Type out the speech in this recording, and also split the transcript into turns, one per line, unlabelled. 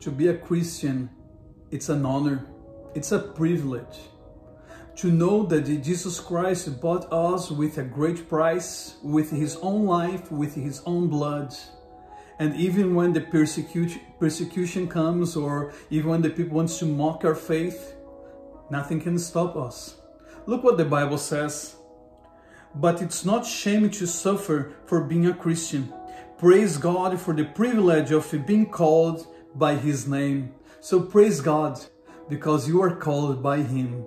To be a Christian, it's an honor, it's a privilege. To know that Jesus Christ bought us with a great price, with his own life, with his own blood. And even when the persecution, persecution comes or even when the people wants to mock our faith, nothing can stop us. Look what the Bible says. But it's not shame to suffer for being a Christian. Praise God for the privilege of being called by his name. So praise God because you are called by him.